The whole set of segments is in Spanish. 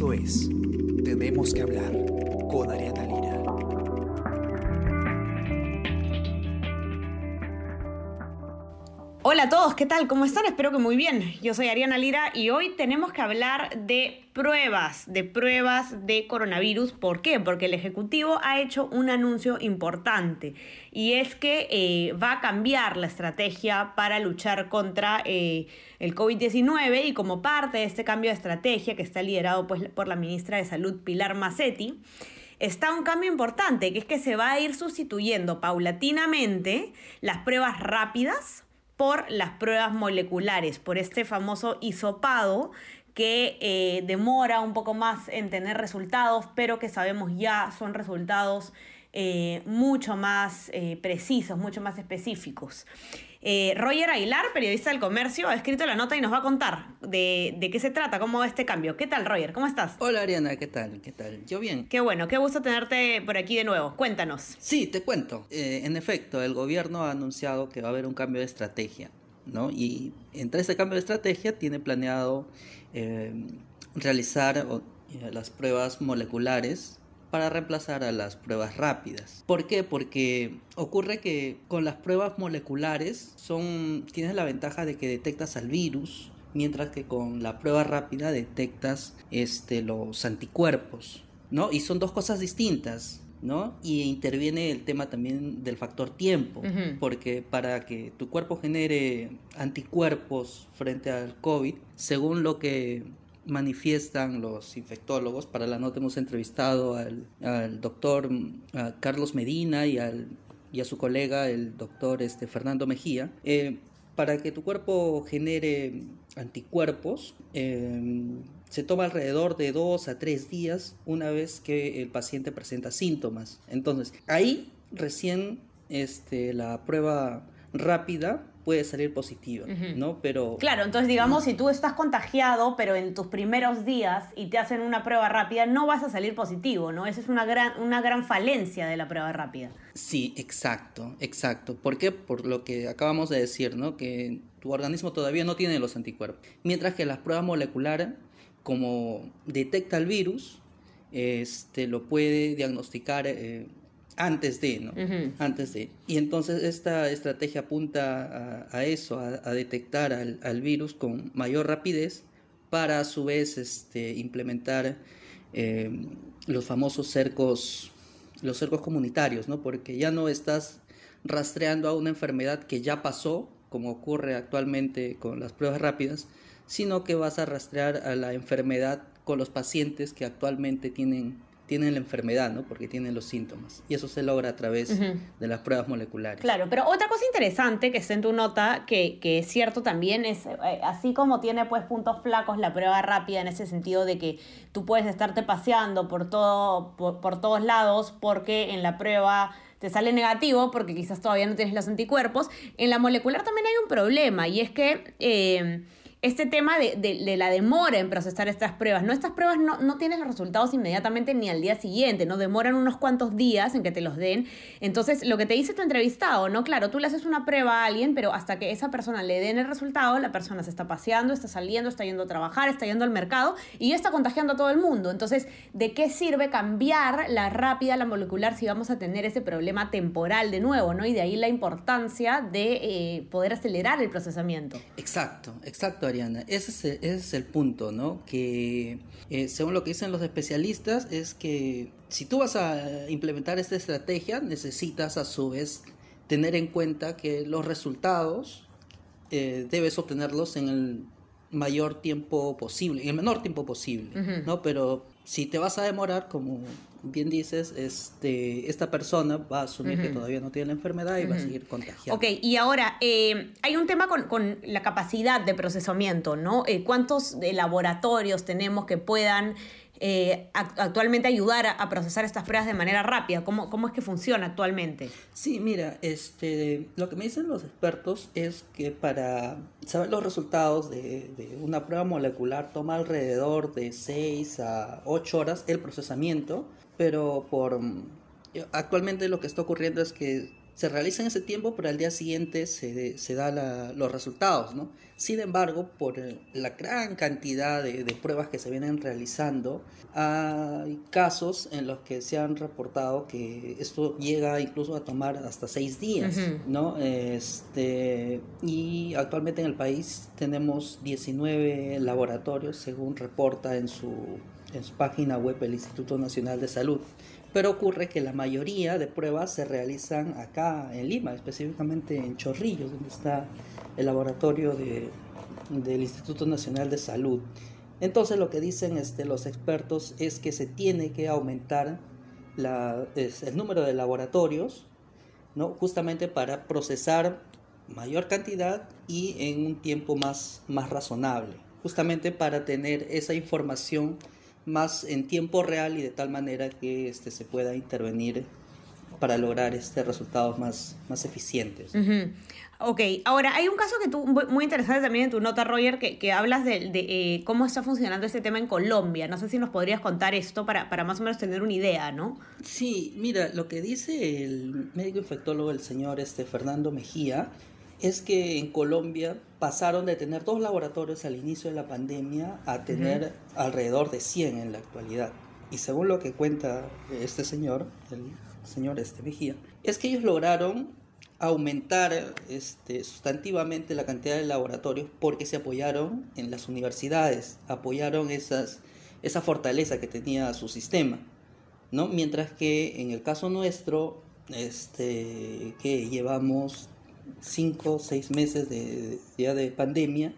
Esto es Tenemos que hablar con Ariana Lira. Hola a todos, ¿qué tal? ¿Cómo están? Espero que muy bien. Yo soy Ariana Lira y hoy tenemos que hablar de pruebas, de pruebas de coronavirus. ¿Por qué? Porque el Ejecutivo ha hecho un anuncio importante y es que eh, va a cambiar la estrategia para luchar contra eh, el COVID-19 y como parte de este cambio de estrategia que está liderado pues, por la ministra de Salud Pilar Macetti, está un cambio importante, que es que se va a ir sustituyendo paulatinamente las pruebas rápidas por las pruebas moleculares, por este famoso hisopado que eh, demora un poco más en tener resultados, pero que sabemos ya son resultados eh, mucho más eh, precisos, mucho más específicos. Eh, Roger Aguilar, periodista del comercio, ha escrito la nota y nos va a contar de, qué se trata, cómo va este cambio. ¿Qué tal, Roger? ¿Cómo estás? Hola, Ariana, ¿qué tal? ¿Qué tal? Yo bien. Qué bueno, qué gusto tenerte por aquí de nuevo. Cuéntanos. Sí, te cuento. Eh, en efecto, el gobierno ha anunciado que va a haber un cambio de estrategia, ¿no? Y entre ese cambio de estrategia tiene planeado eh, realizar las pruebas moleculares para reemplazar a las pruebas rápidas. ¿Por qué? Porque ocurre que con las pruebas moleculares son, tienes la ventaja de que detectas al virus, mientras que con la prueba rápida detectas este, los anticuerpos, ¿no? Y son dos cosas distintas. ¿no? Y interviene el tema también del factor tiempo, porque para que tu cuerpo genere anticuerpos frente al COVID, según lo que manifiestan los infectólogos. Para la nota hemos entrevistado al, doctor Carlos Medina y, al, y a su colega, el doctor este, Fernando Mejía. Eh, para que tu cuerpo genere anticuerpos, em, se toma alrededor de dos a tres días una vez que el paciente presenta síntomas. Entonces, ahí recién este, la prueba rápida puede salir positiva, ¿no? Pero... Claro, entonces digamos, si tú estás contagiado, pero en tus primeros días y te hacen una prueba rápida, no vas a salir positivo, ¿no? Esa es una gran, una gran falencia de la prueba rápida. Sí, exacto, exacto. ¿Por qué? Por lo que acabamos de decir, ¿no? Que tu organismo todavía no tiene los anticuerpos. Mientras que las pruebas moleculares, como detecta el virus, este, lo puede diagnosticar... Eh, antes de, ¿no? Antes de. Y entonces esta estrategia apunta a, eso, a, detectar al, virus con mayor rapidez para a su vez este, implementar em, los famosos cercos, los cercos comunitarios, ¿no? Porque ya no estás rastreando a una enfermedad que ya pasó, como ocurre actualmente con las pruebas rápidas, sino que vas a rastrear a la enfermedad con los pacientes que actualmente tienen tienen la enfermedad, ¿no? Porque tienen los síntomas. Y eso se logra a través de las pruebas moleculares. Claro, pero otra cosa interesante que está en tu nota, que, que es cierto también, es eh, así como tiene pues puntos flacos la prueba rápida en ese sentido de que tú puedes estarte paseando por, todo, por, todos lados porque en la prueba te sale negativo porque quizás todavía no tienes los anticuerpos. En la molecular también hay un problema y es que... Eh, este tema de, la demora en procesar estas pruebas. No, estas pruebas no, no tienen los resultados inmediatamente ni al día siguiente, no demoran unos cuantos días en que te los den. Entonces, lo que te dice tu entrevistado, ¿no? Claro, tú le haces una prueba a alguien, pero hasta que esa persona le den el resultado, la persona se está paseando, está saliendo, está yendo a trabajar, está yendo al mercado y ya está contagiando a todo el mundo. Entonces, ¿de qué sirve cambiar la rápida, la molecular, si vamos a tener ese problema temporal de nuevo, ¿no? Y de ahí la importancia de eh, poder acelerar el procesamiento. Exacto, exacto. Ese es el, punto, ¿no? Que eh, según lo que dicen los especialistas es que si tú vas a implementar esta estrategia, necesitas a su vez tener en cuenta que los resultados eh, debes obtenerlos en el mayor tiempo posible, en el menor tiempo posible, ¿no? Pero si te vas a demorar, como bien dices, este, esta persona va a asumir que todavía no tiene la enfermedad y va a seguir contagiando. Ok, y ahora, eh, hay un tema con, la capacidad de procesamiento, ¿no? Eh, ¿Cuántos laboratorios tenemos que puedan eh, actualmente ayudar a, procesar estas pruebas de manera rápida? ¿Cómo, ¿Cómo es que funciona actualmente? Sí, mira, este, lo que me dicen los expertos es que para saber los resultados de, una prueba molecular toma alrededor de 6 a 8 horas el procesamiento, pero por actualmente lo que está ocurriendo es que se realiza en ese tiempo, pero al día siguiente se, se da los resultados, ¿no? Sin embargo, por la gran cantidad de, pruebas que se vienen realizando, hay casos en los que se han reportado que esto llega incluso a tomar hasta seis días, ¿no? Este, y actualmente en el país tenemos 19 laboratorios, según reporta en su, en su página web el Instituto Nacional de Salud. Pero ocurre que la mayoría de pruebas se realizan acá en Lima, específicamente en Chorrillos, donde está el laboratorio de, del Instituto Nacional de Salud. Entonces lo que dicen este, los expertos es que se tiene que aumentar la, el número de laboratorios, ¿no? justamente para procesar mayor cantidad y en un tiempo más, más razonable, justamente para tener esa información más en tiempo real y de tal manera que este, se pueda intervenir para lograr este resultados más, más eficientes. Ok, ahora hay un caso que tú, muy interesante también en tu nota, Roger, que, que hablas de, de eh, cómo está funcionando este tema en Colombia. No sé si nos podrías contar esto para, para más o menos tener una idea, ¿no? Sí, mira, lo que dice el médico infectólogo, el señor este, Fernando Mejía, es que en Colombia pasaron de tener dos laboratorios al inicio de la pandemia a tener alrededor de 100 en la actualidad. Y según lo que cuenta este señor, el señor este Mejía, es que ellos lograron aumentar este, sustantivamente la cantidad de laboratorios porque se apoyaron en las universidades, apoyaron esas, esa fortaleza que tenía su sistema. ¿no? Mientras que en el caso nuestro, este, que llevamos 5 o 6 meses de, ya de pandemia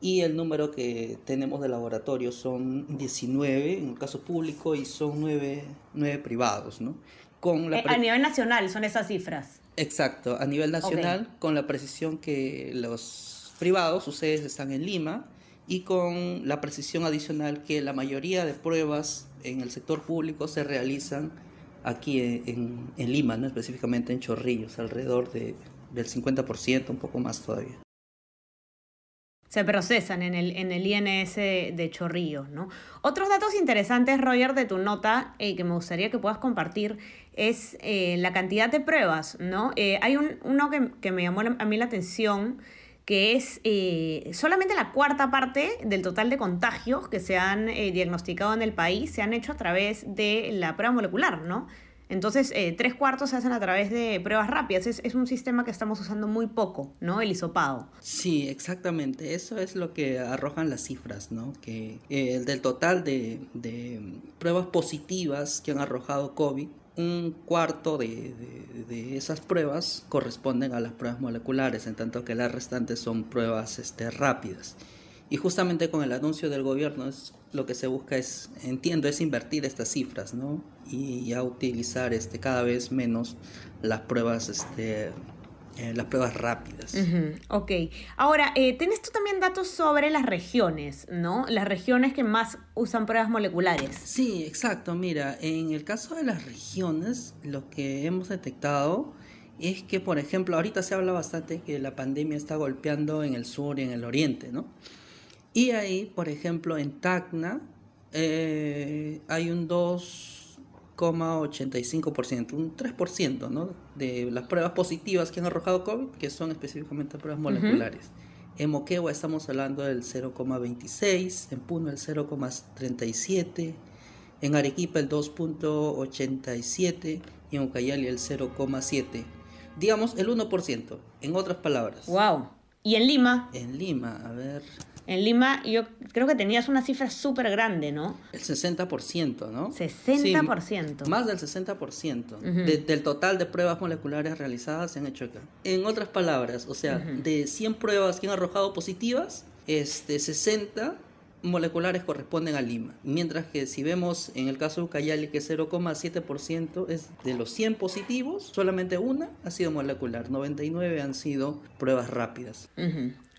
y el número que tenemos de laboratorios son 19 en el caso público y son 9, privados, ¿no? Con la eh, a nivel nacional son esas cifras. Exacto, a nivel nacional, con la precisión que los privados, ustedes están en Lima, y con la precisión adicional que la mayoría de pruebas en el sector público se realizan aquí en, en Lima, ¿no? específicamente en Chorrillos, alrededor de del 50%, un poco más todavía. Se procesan en el, en el INS de Chorrillos, ¿no? Otros datos interesantes, Roger, de tu nota, eh, que me gustaría que puedas compartir, es eh, la cantidad de pruebas, ¿no? Eh, hay un, uno que, que, me llamó a mí la atención, que es solamente la cuarta parte del total de contagios que se han diagnosticado en el país se han hecho a través de la prueba molecular, ¿no? Entonces, eh, tres cuartos se hacen a través de pruebas rápidas. Es, un sistema que estamos usando muy poco, ¿no? El hisopado. Sí, exactamente. Eso es lo que arrojan las cifras, ¿no? Que eh, del total de, pruebas positivas que han arrojado COVID, un cuarto de, esas pruebas corresponden a las pruebas moleculares, en tanto que las restantes son pruebas este, rápidas. Y justamente con el anuncio del gobierno lo que se busca es, entiendo, es invertir estas cifras, ¿no? Y ya utilizar este, cada vez menos las pruebas, este, eh, las pruebas rápidas. Ok. Ahora, eh, tienes tú también datos sobre las regiones, ¿no? Las regiones que más usan pruebas moleculares. Sí, exacto. Mira, en el caso de las regiones, lo que hemos detectado es que, por ejemplo, ahorita se habla bastante que la pandemia está golpeando en el sur y en el oriente, ¿no? Y ahí, por ejemplo, en Tacna eh, hay un 2,85%, un 3% ¿no? de las pruebas positivas que han arrojado COVID, que son específicamente pruebas moleculares. En Moquegua estamos hablando del 0,26, en Puno el 0,37, en Arequipa el 2,87 y en Ucayali el 0,7. Digamos el 1%, en otras palabras. ¡Wow! ¿Y en Lima? En Lima, a ver. En Lima yo creo que tenías una cifra súper grande, ¿no? El 60%, ¿no? 60%. más del 60% del total de pruebas moleculares realizadas se han hecho acá. En otras palabras, o sea, de 100 pruebas que han arrojado positivas, este, 60 moleculares corresponden a Lima. Mientras que si vemos en el caso de Ucayali que 0,7% es de los 100 positivos, solamente una ha sido molecular, 99 han sido pruebas rápidas.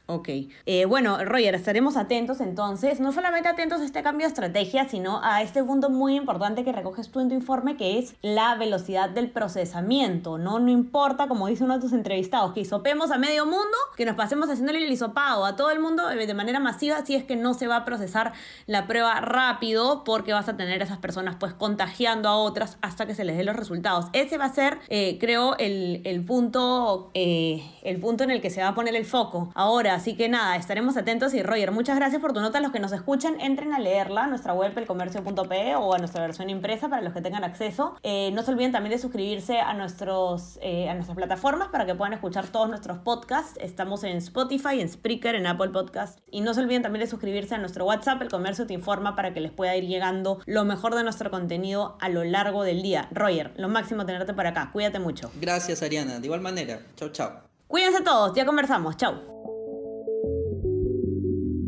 Ok. Eh, bueno, Roger, estaremos atentos entonces, no solamente atentos a este cambio de estrategia, sino a este punto muy importante que recoges tú en tu informe, que es la velocidad del procesamiento, ¿no? No importa, como dice uno de tus entrevistados, que hisopemos a medio mundo, que nos pasemos haciéndole el hisopado a todo el mundo eh, de manera masiva, si es que no se va a procesar la prueba rápido, porque vas a tener a esas personas pues contagiando a otras hasta que se les dé los resultados. Ese va a ser, eh, creo, el, el punto, el punto en el que se va a poner el foco. Ahora, Así que nada, estaremos atentos y Roger, muchas gracias por tu nota. Los que nos escuchan, entren a leerla, nuestra web elcomercio.pe o a nuestra versión impresa para los que tengan acceso. Eh, no se olviden también de suscribirse a, nuestros, eh, a nuestras plataformas para que puedan escuchar todos nuestros podcasts. Estamos en Spotify, en Spreaker, en Apple Podcast. Y no se olviden también de suscribirse a nuestro WhatsApp, El Comercio te informa, para que les pueda ir llegando lo mejor de nuestro contenido a lo largo del día. Roger, lo máximo tenerte por acá. Cuídate mucho. Gracias, Ariana. De igual manera. Chau, chau. Cuídense todos, ya conversamos. Chau.